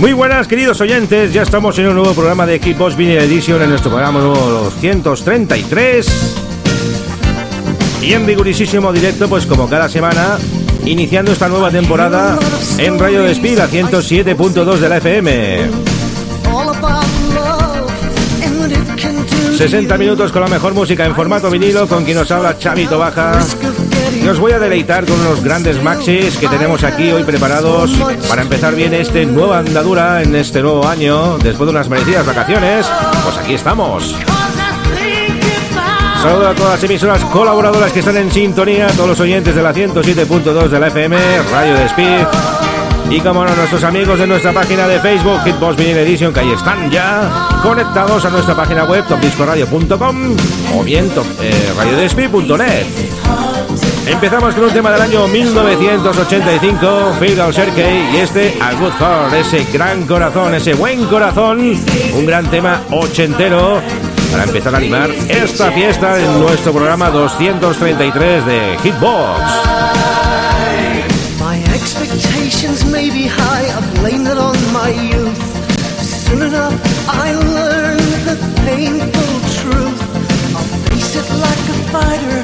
Muy buenas queridos oyentes, ya estamos en un nuevo programa de Equipos Vinyl Edition en nuestro programa número 233 y en vigorísimo directo pues como cada semana iniciando esta nueva temporada en Radio Despil a 107.2 de la FM 60 minutos con la mejor música en formato vinilo con quien nos habla Chavito Baja y os voy a deleitar con unos grandes maxis que tenemos aquí hoy preparados para empezar bien este nueva andadura en este nuevo año, después de unas merecidas vacaciones. Pues aquí estamos. Saludo a todas las emisoras colaboradoras que están en sintonía, a todos los oyentes de la 107.2 de la FM, Radio de Speed. Y como no, nuestros amigos de nuestra página de Facebook, Hitbox Vinyl Edition, que ahí están ya conectados a nuestra página web, topdiscoradio.com o bien top, eh. Empezamos con un tema del año 1985, Phil Serkey y este A Good Heart, ese gran corazón, ese buen corazón, un gran tema ochentero para empezar a animar esta fiesta en nuestro programa 233 de Hitbox. My expectations may be high, I've blamed it on my youth. Soon enough, I learned the painful truth. I'll face it like a fighter,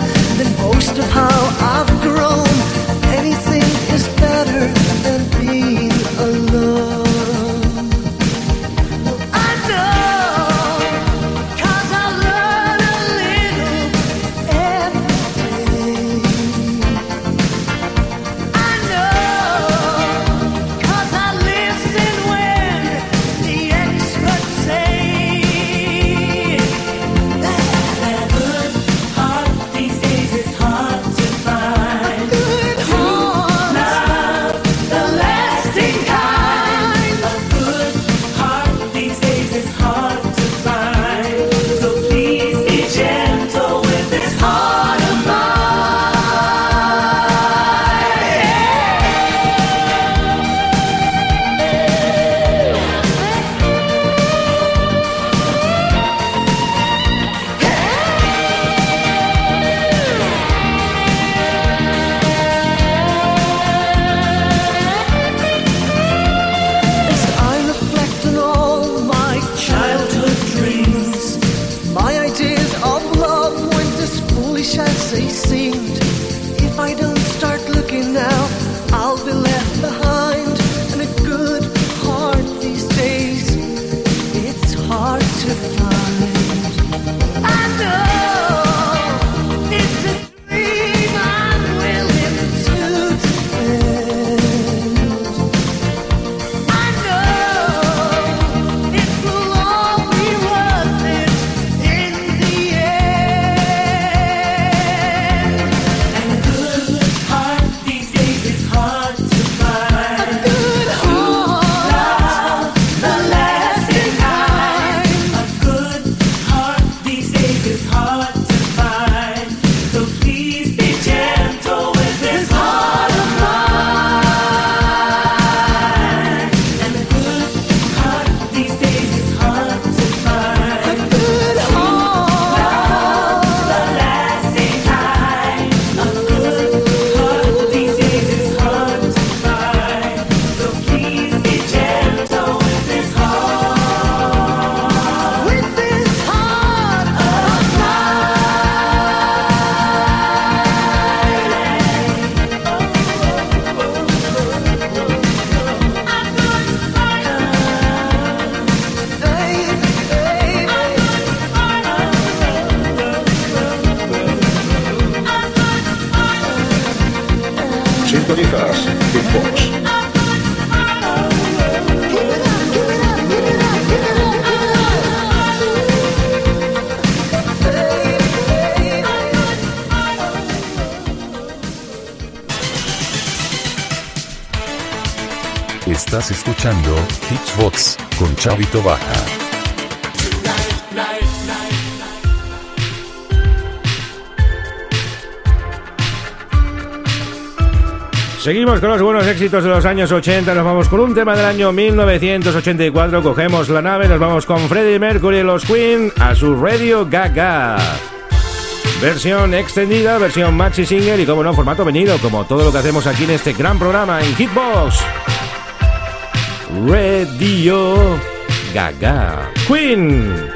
Hitsbox con Chavito Baja. Seguimos con los buenos éxitos de los años 80, nos vamos con un tema del año 1984, cogemos la nave, nos vamos con Freddie Mercury y los Queen a su Radio Gaga. Versión extendida, versión maxi single y como no, formato venido, como todo lo que hacemos aquí en este gran programa en Hitbox. Radio Gaga. Queen.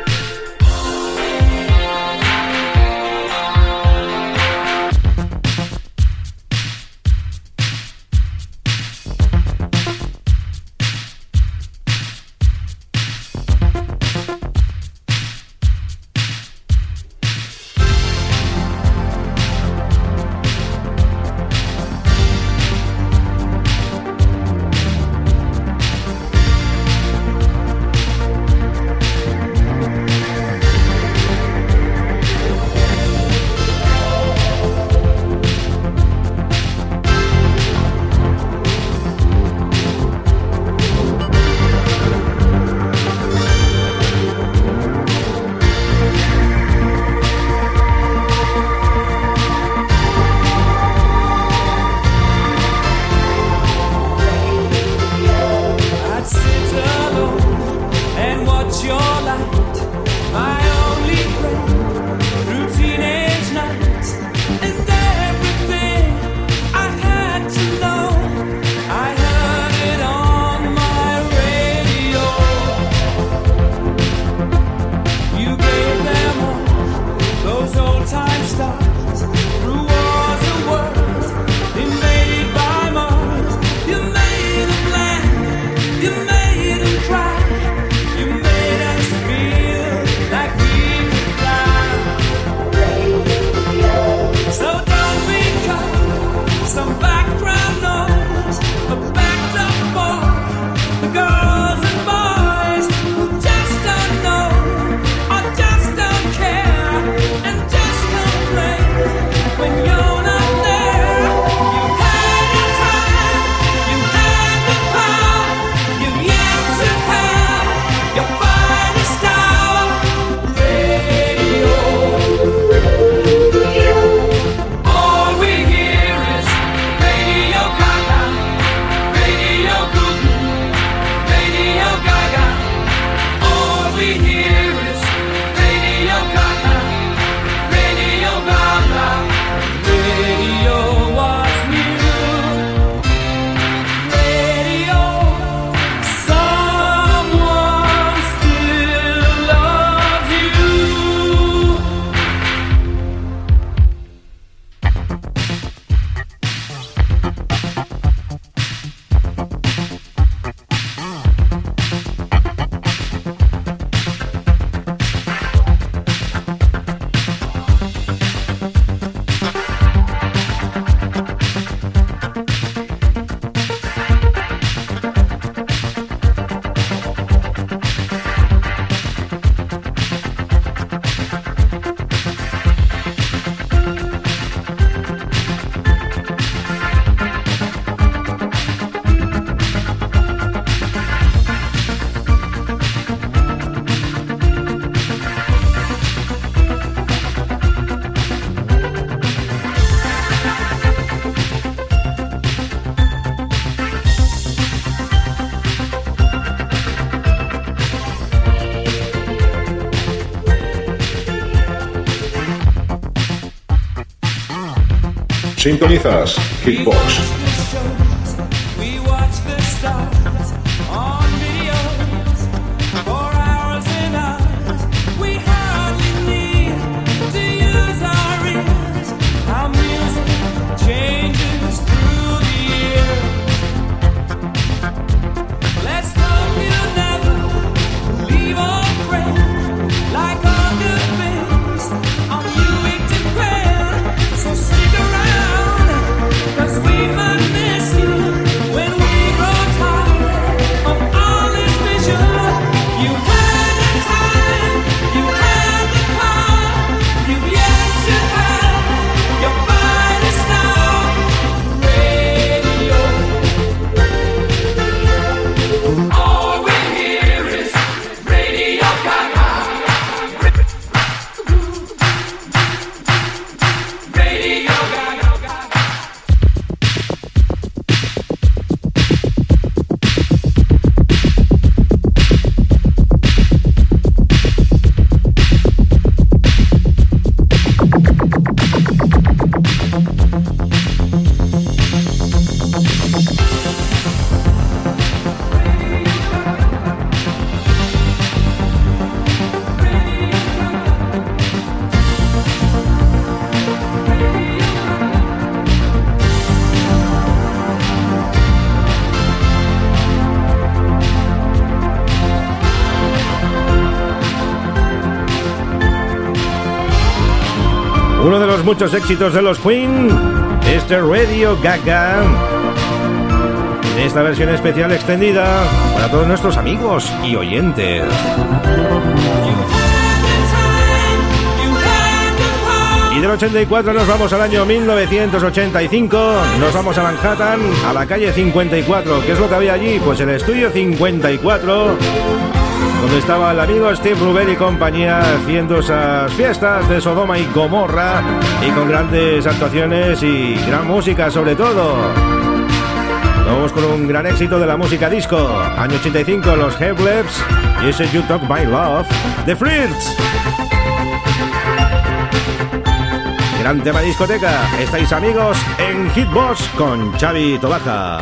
Sintonizas Hitbox. Muchos éxitos de los Queen, este Radio Gaga. En esta versión especial extendida para todos nuestros amigos y oyentes. Y del 84 nos vamos al año 1985, nos vamos a Manhattan, a la calle 54. ¿Qué es lo que había allí? Pues el estudio 54 donde estaba el amigo Steve Rubel y compañía haciendo esas fiestas de Sodoma y Gomorra y con grandes actuaciones y gran música sobre todo. Vamos con un gran éxito de la música disco. Año 85, los Heblefs y ese You Talk My Love, The Flirts. Gran tema discoteca. Estáis amigos en Hitbox con Xavi Tobaja.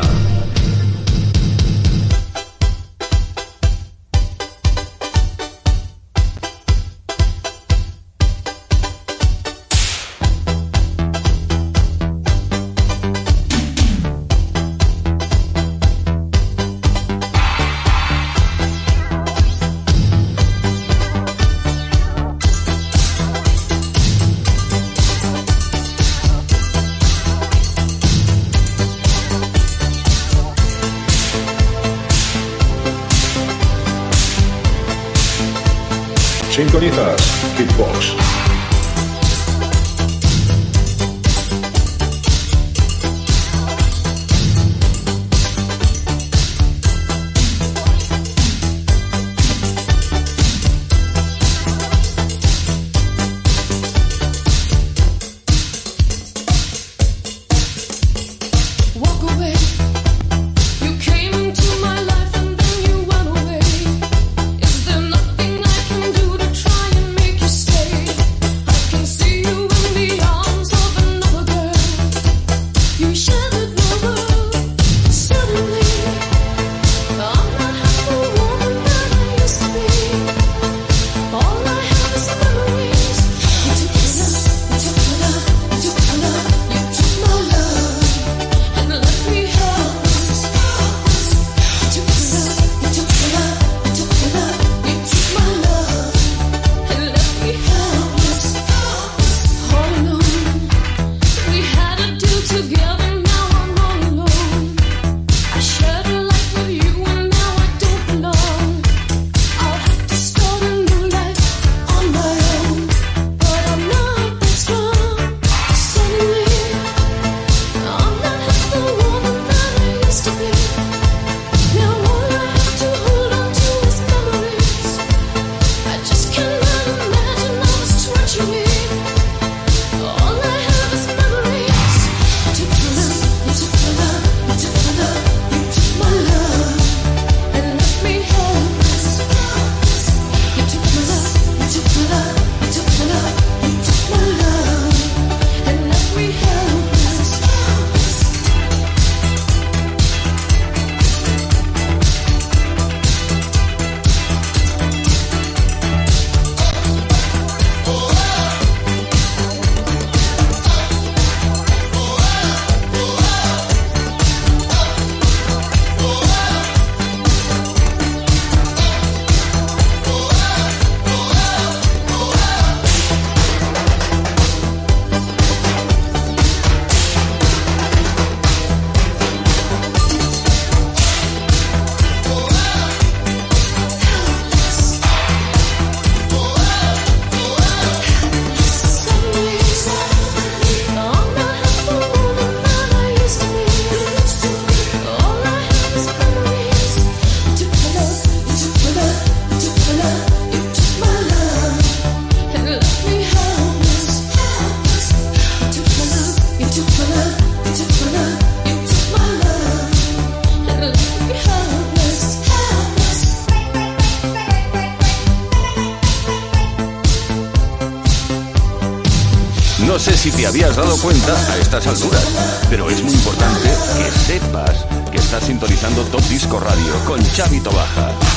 Habías dado cuenta a estas alturas, pero es muy importante que sepas que estás sintonizando Top Disco Radio con Chavito Baja.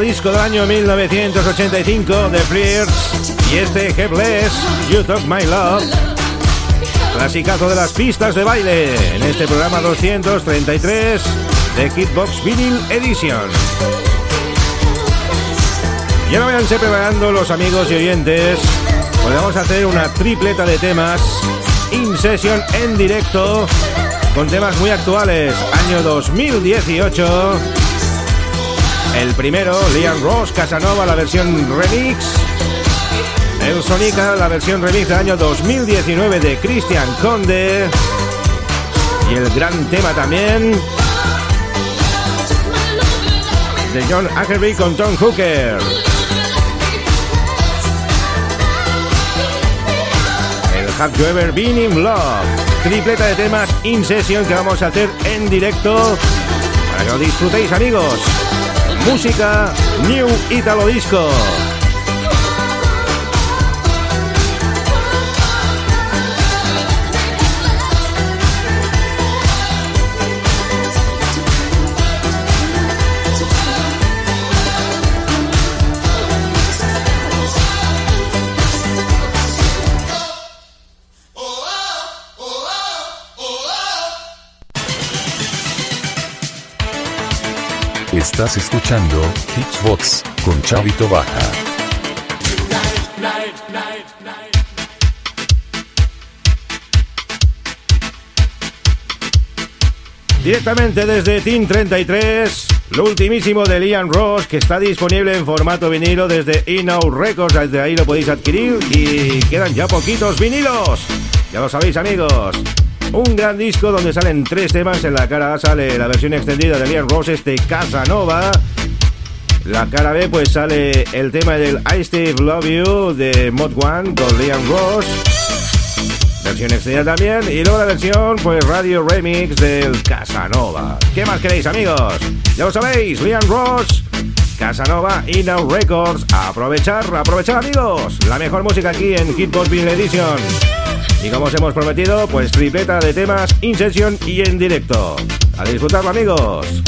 Disco del año 1985 de Frears y este Headless, You Talk My Love. Clasicazo de las pistas de baile en este programa 233 de Hitbox Vinyl Edition. Ya no vayanse preparando los amigos y oyentes, pues vamos a hacer una tripleta de temas in session en directo con temas muy actuales, año 2018. El primero, Liam Ross, Casanova, la versión remix. El Sonica, la versión remix del año 2019 de Christian Conde. Y el gran tema también de John Ackerby con Tom Hooker. El Have You Ever in Love. Tripleta de temas in session que vamos a hacer en directo para que lo disfrutéis amigos. Música New Italo Disco. Estás escuchando Hitsbox con Chavito Baja. Directamente desde Team 33, lo ultimísimo de Liam Ross, que está disponible en formato vinilo desde Inno Records, desde ahí lo podéis adquirir y quedan ya poquitos vinilos. Ya lo sabéis amigos. Un gran disco donde salen tres temas. En la cara A sale la versión extendida de Liam Ross, este Casanova. La cara B pues sale el tema del I Steve Love You de Mod One con Liam Ross. Versión extendida también. Y luego la versión pues Radio Remix del Casanova. ¿Qué más queréis amigos? Ya lo sabéis, Liam Ross. Casanova y Now Records. Aprovechar, aprovechar amigos. La mejor música aquí en Hitbox Vinyl Edition. Y como os hemos prometido, pues tripleta de temas in session y en directo. A disfrutarlo amigos.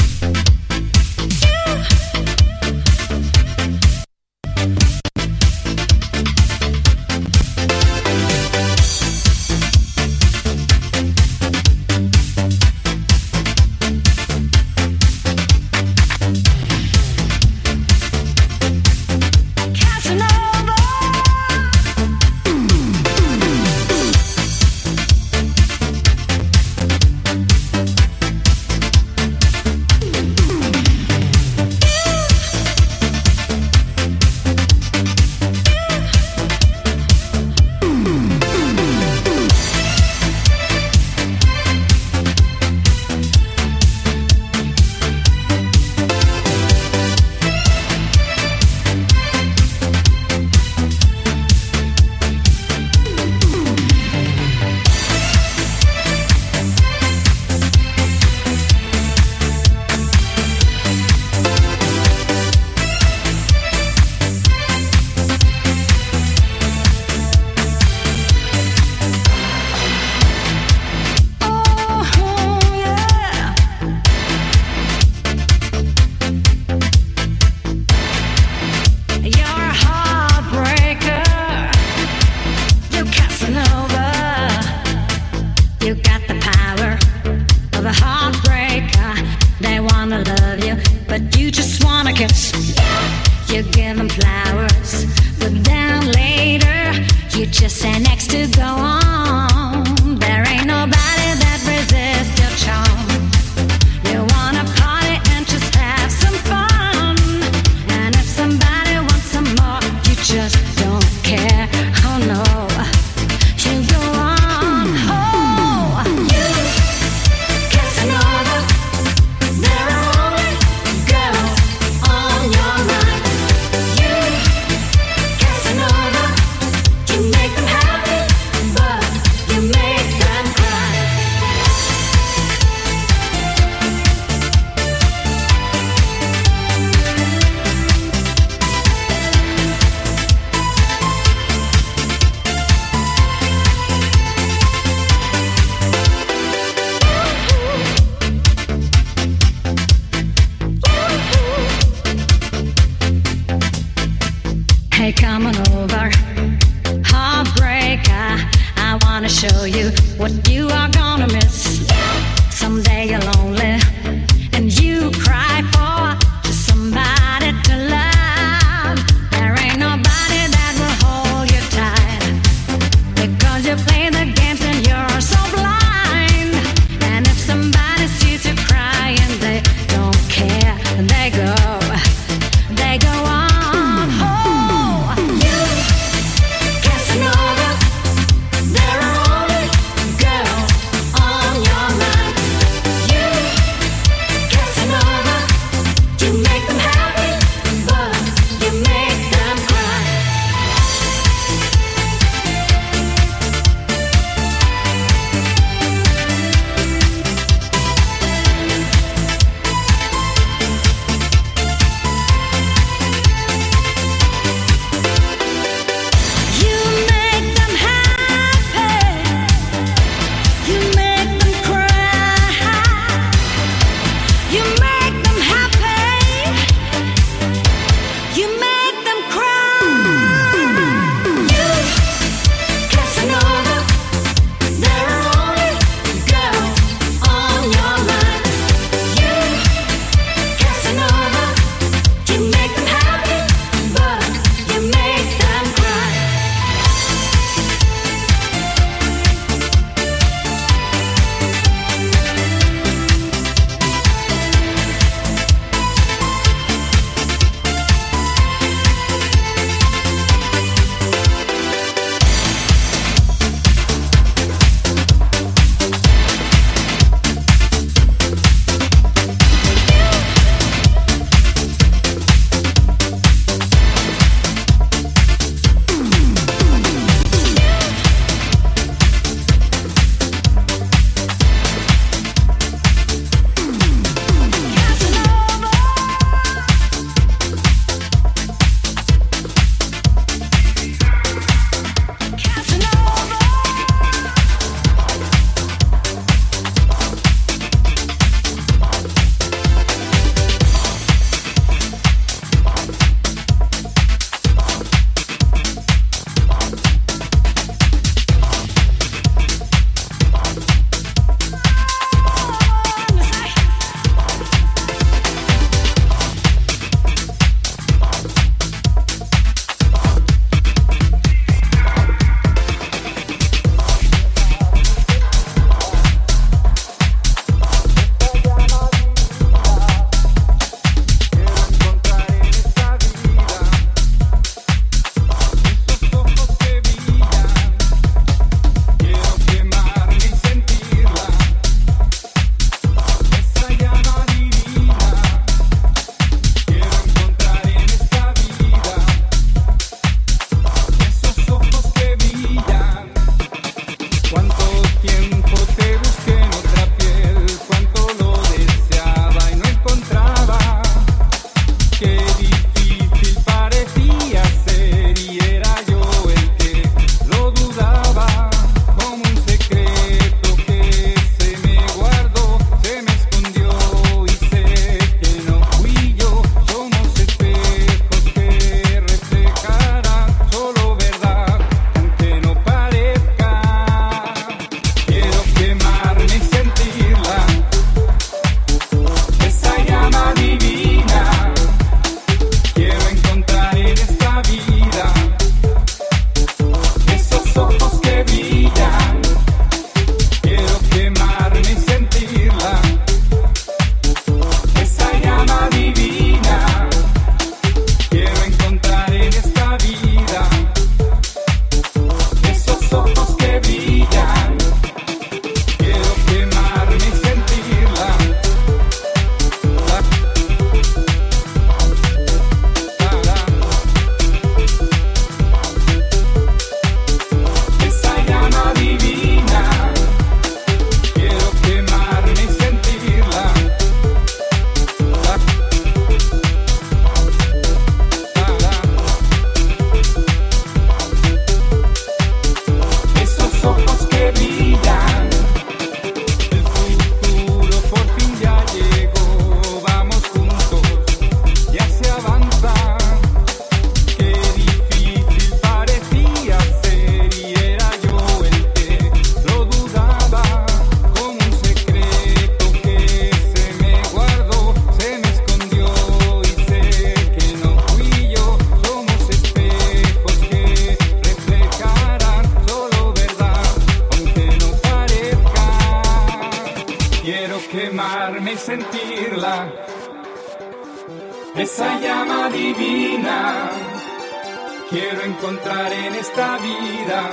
quiero encontrar en esta vida.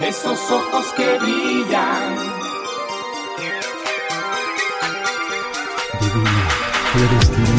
Esos ojos que brillan. Divina, tú eres.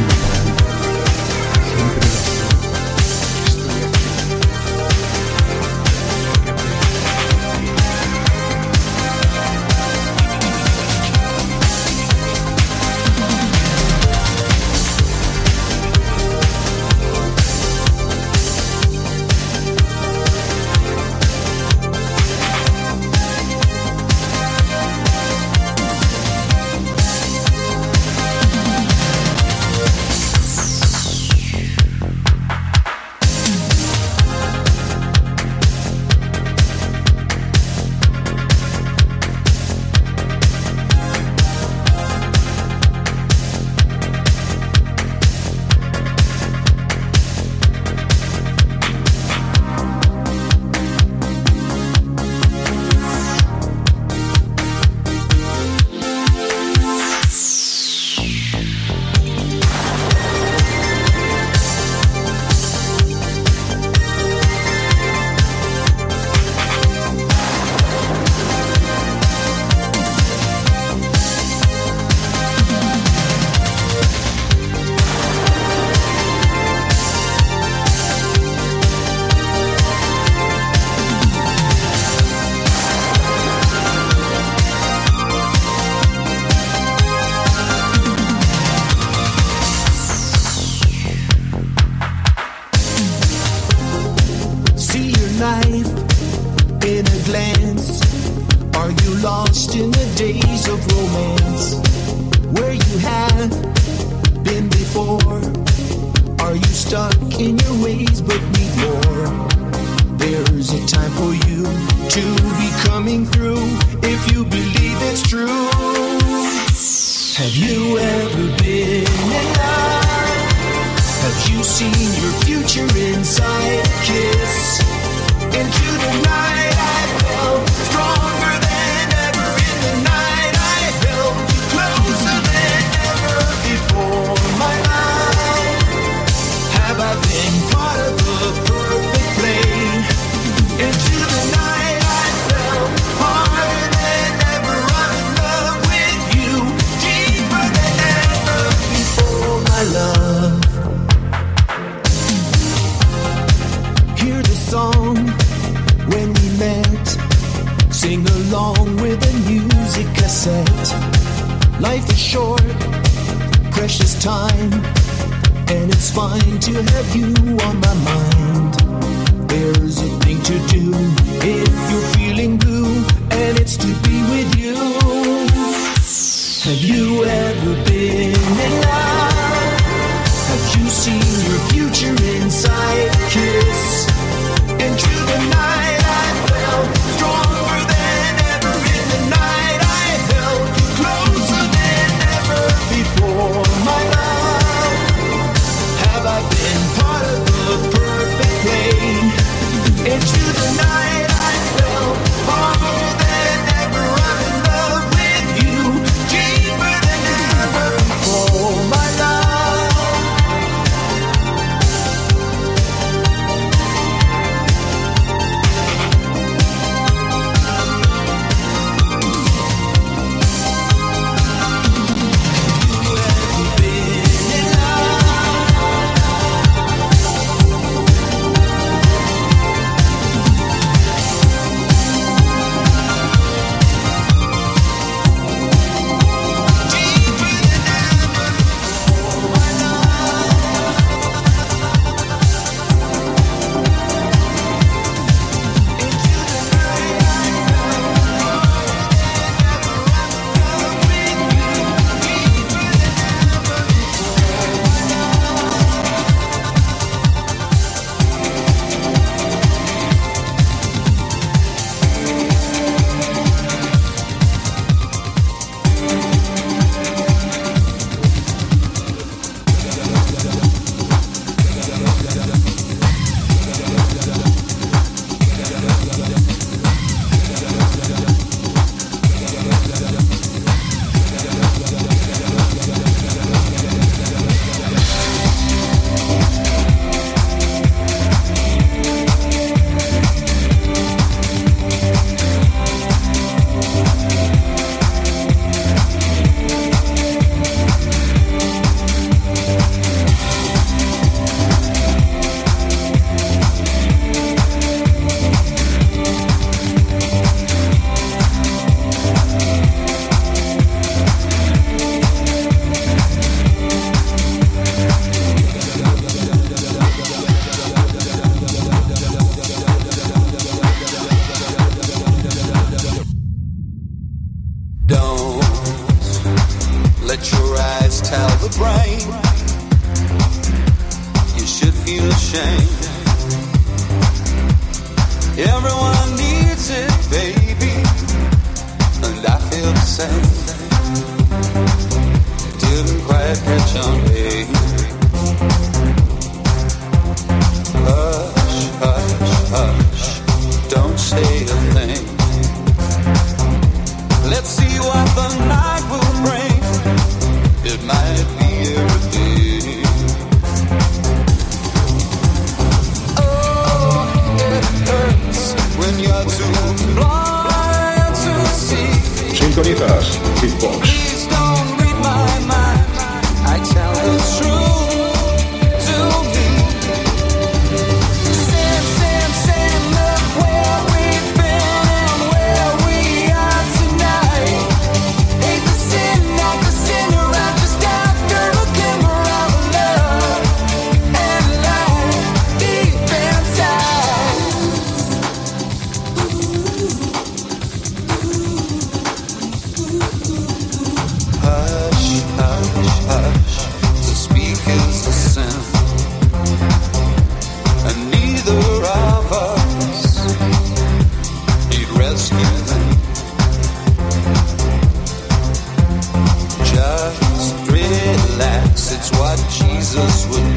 It's what Jesus would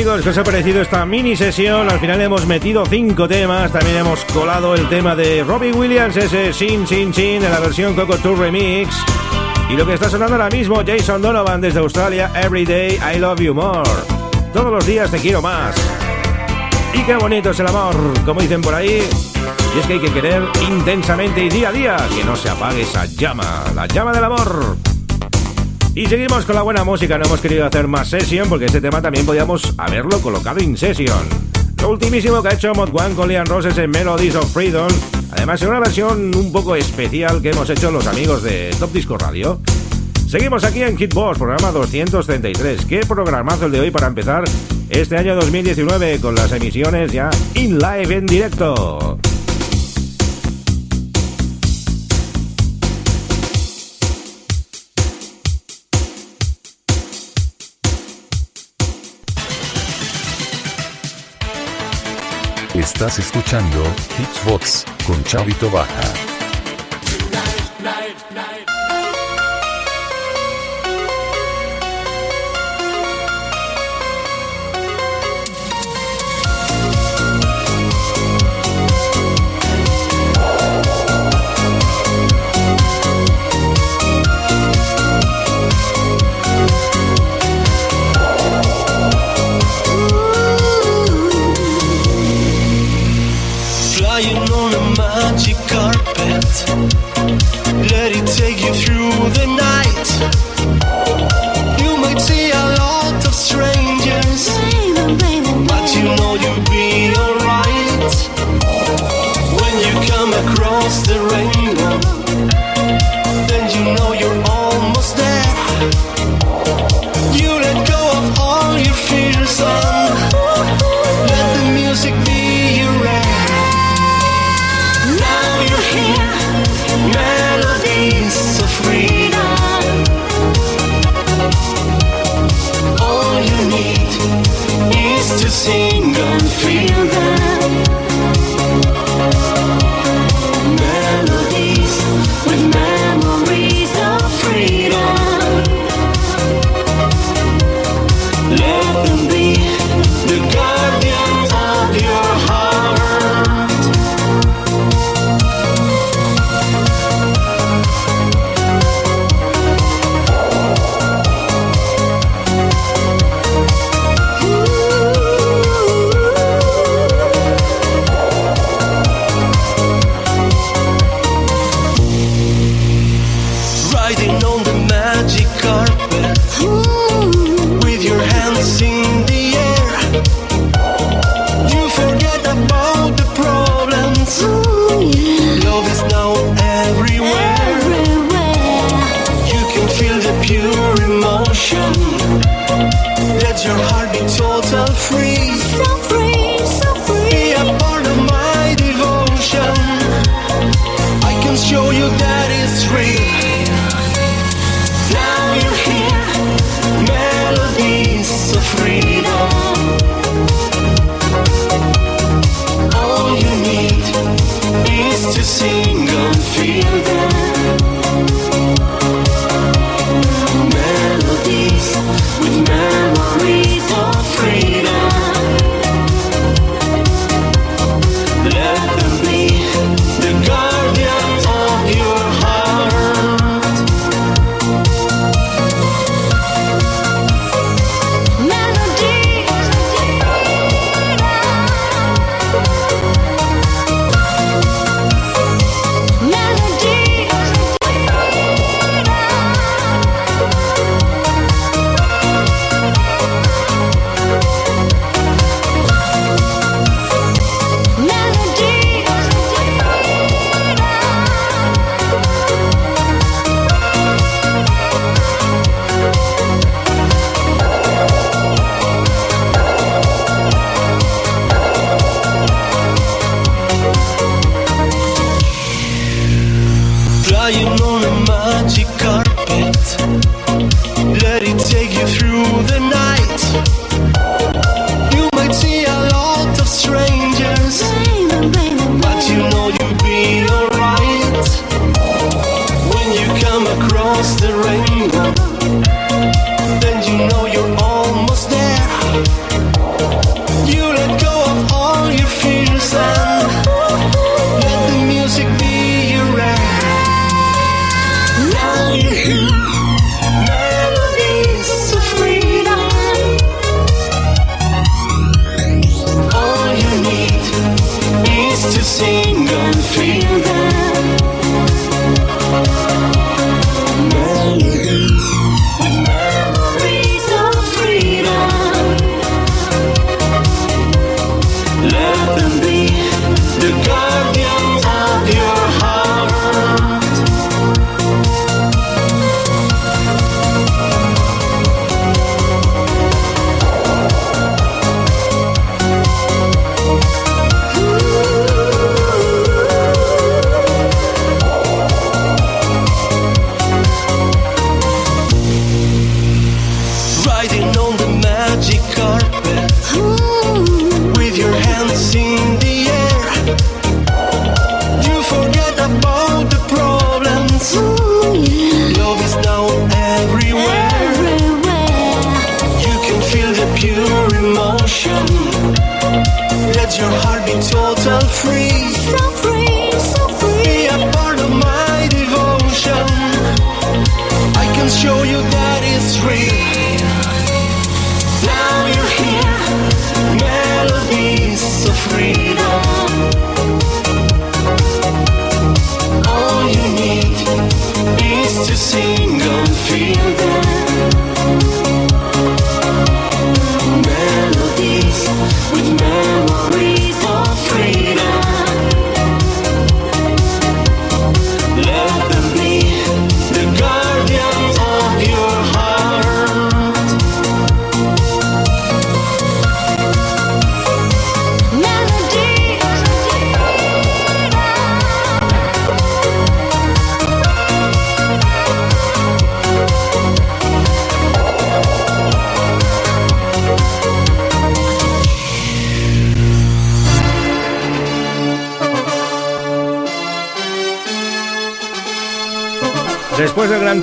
amigos, ¿qué os ha parecido esta mini sesión? Al final hemos metido cinco temas, también hemos colado el tema de Robbie Williams, ese Sin Sin Sin en la versión Coco Tour Remix. Y lo que está sonando ahora mismo, Jason Donovan desde Australia, Every Day I Love You More. Todos los días te quiero más. Y qué bonito es el amor, como dicen por ahí. Y es que hay que querer intensamente y día a día, que no se apague esa llama, la llama del amor. Y seguimos con la buena música, no hemos querido hacer más session porque este tema también podíamos haberlo colocado en session. Lo ultimísimo que ha hecho Mod One con Liam Roses en Melodies of Freedom, además en una versión un poco especial que hemos hecho los amigos de Top Disco Radio. Seguimos aquí en Hitbox, programa 233. Qué programazo el de hoy para empezar este año 2019 con las emisiones ya in live en directo. Estás escuchando Hitsbox con Chavito Baja. more. Ooh.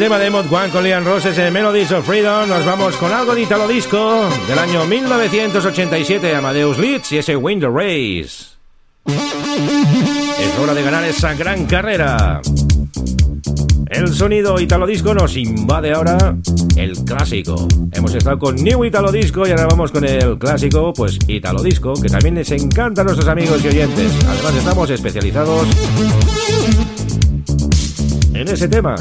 tema de Mod One con Leon Roses en Melodies of Freedom. Nos vamos con algo de Italo Disco del año 1987, Amadeus Leeds y ese Win the Race. Es hora de ganar esa gran carrera. El sonido Italo Disco nos invade ahora el clásico. Hemos estado con New Italo Disco y ahora vamos con el clásico, pues Italo Disco, que también les encanta a nuestros amigos y oyentes. Además, estamos especializados en ese tema.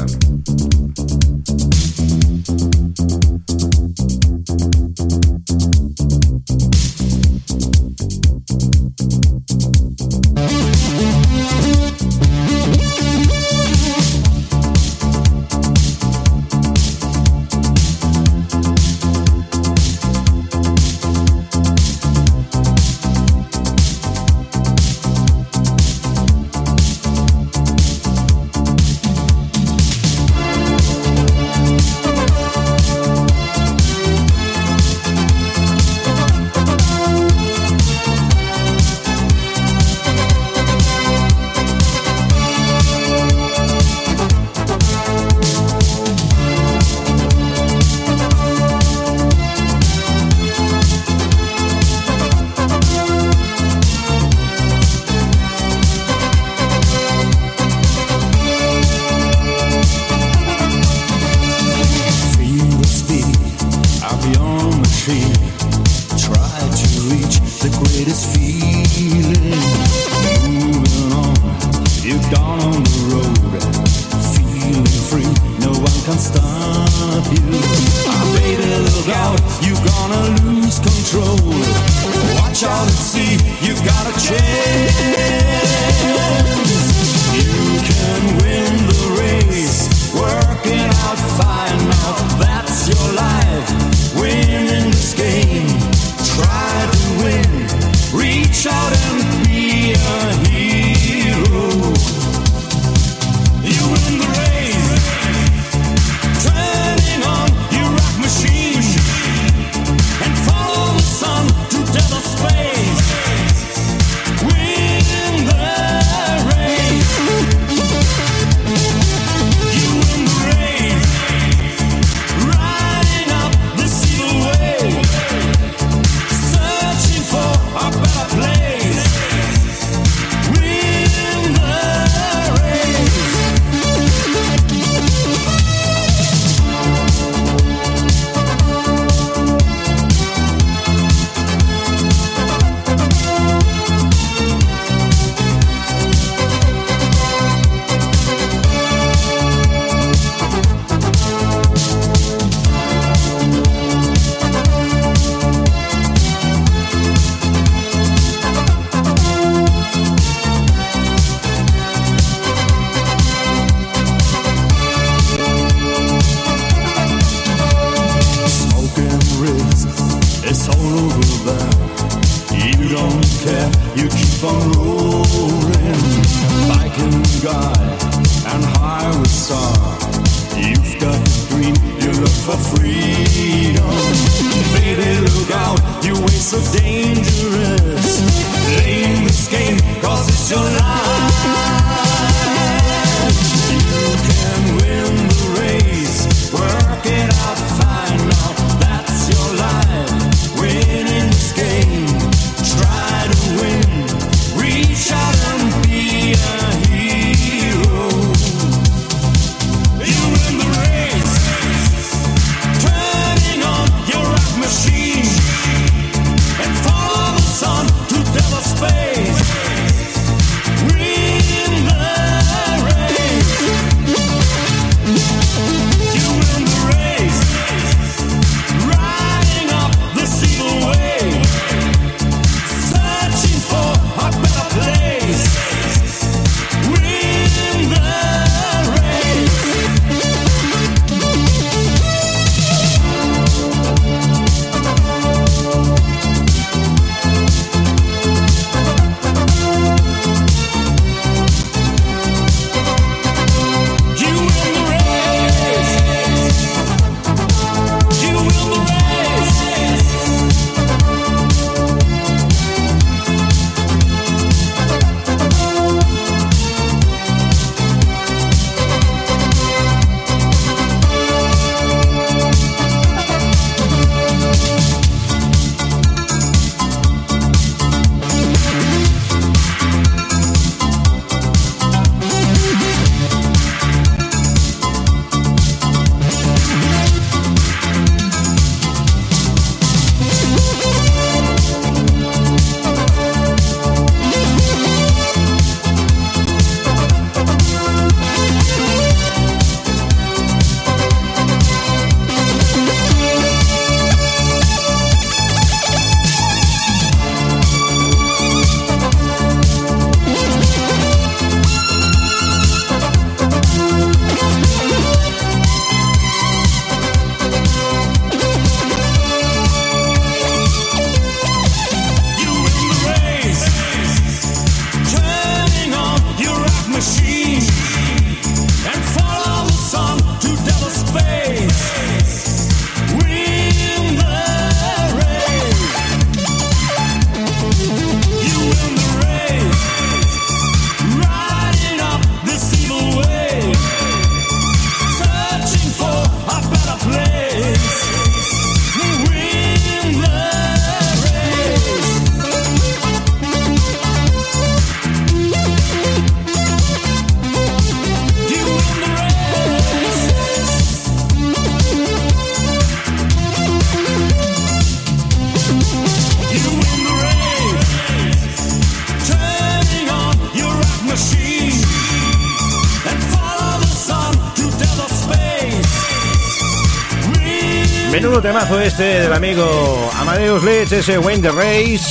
Este del amigo Amadeus Leeds, ese Wayne the Race,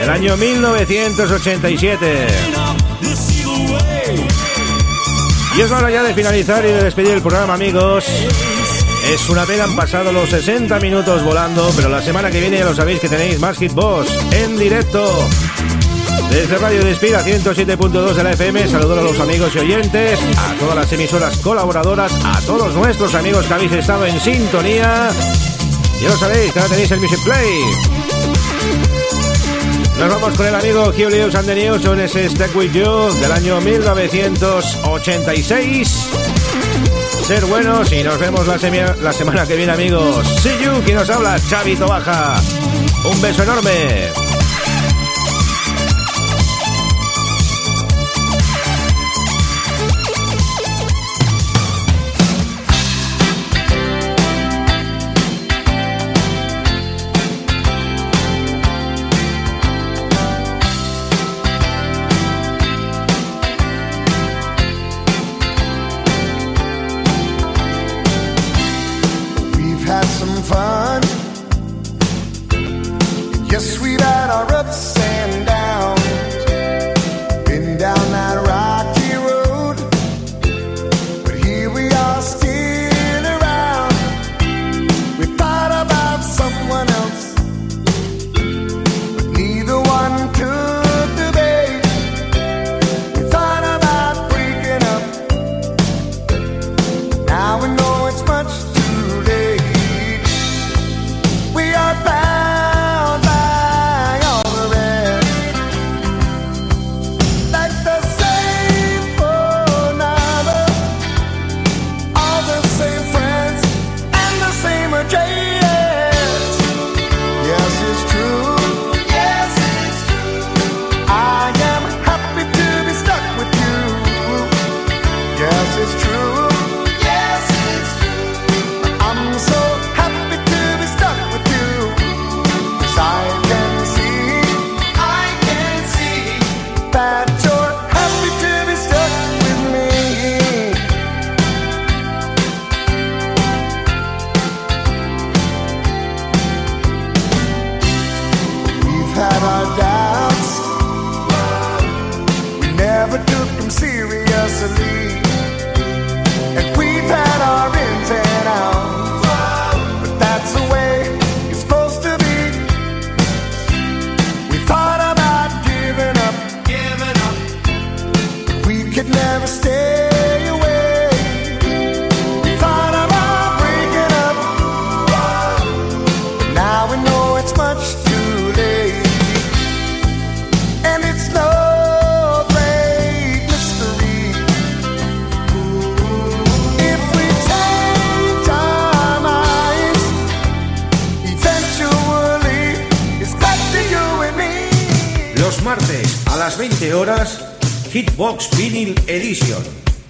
del año 1987. up this evil way. Y es hora ya de finalizar y de despedir el programa, amigos. Es una pena, han pasado los 60 minutos volando, pero la semana que viene ya lo sabéis que tenéis más Hit Boss en directo. Desde Radio Despira 107.2 de la FM, saludos a los amigos y oyentes, a todas las emisoras colaboradoras, a todos nuestros amigos que habéis estado en sintonía. Ya lo sabéis, que ahora tenéis el Music Play. Nos vamos con el amigo Julius and the News con ese Stack With You del año 1986. Ser buenos y nos vemos la, la semana que viene, amigos. See you, quien nos habla, Chavito Baja. Un beso enorme.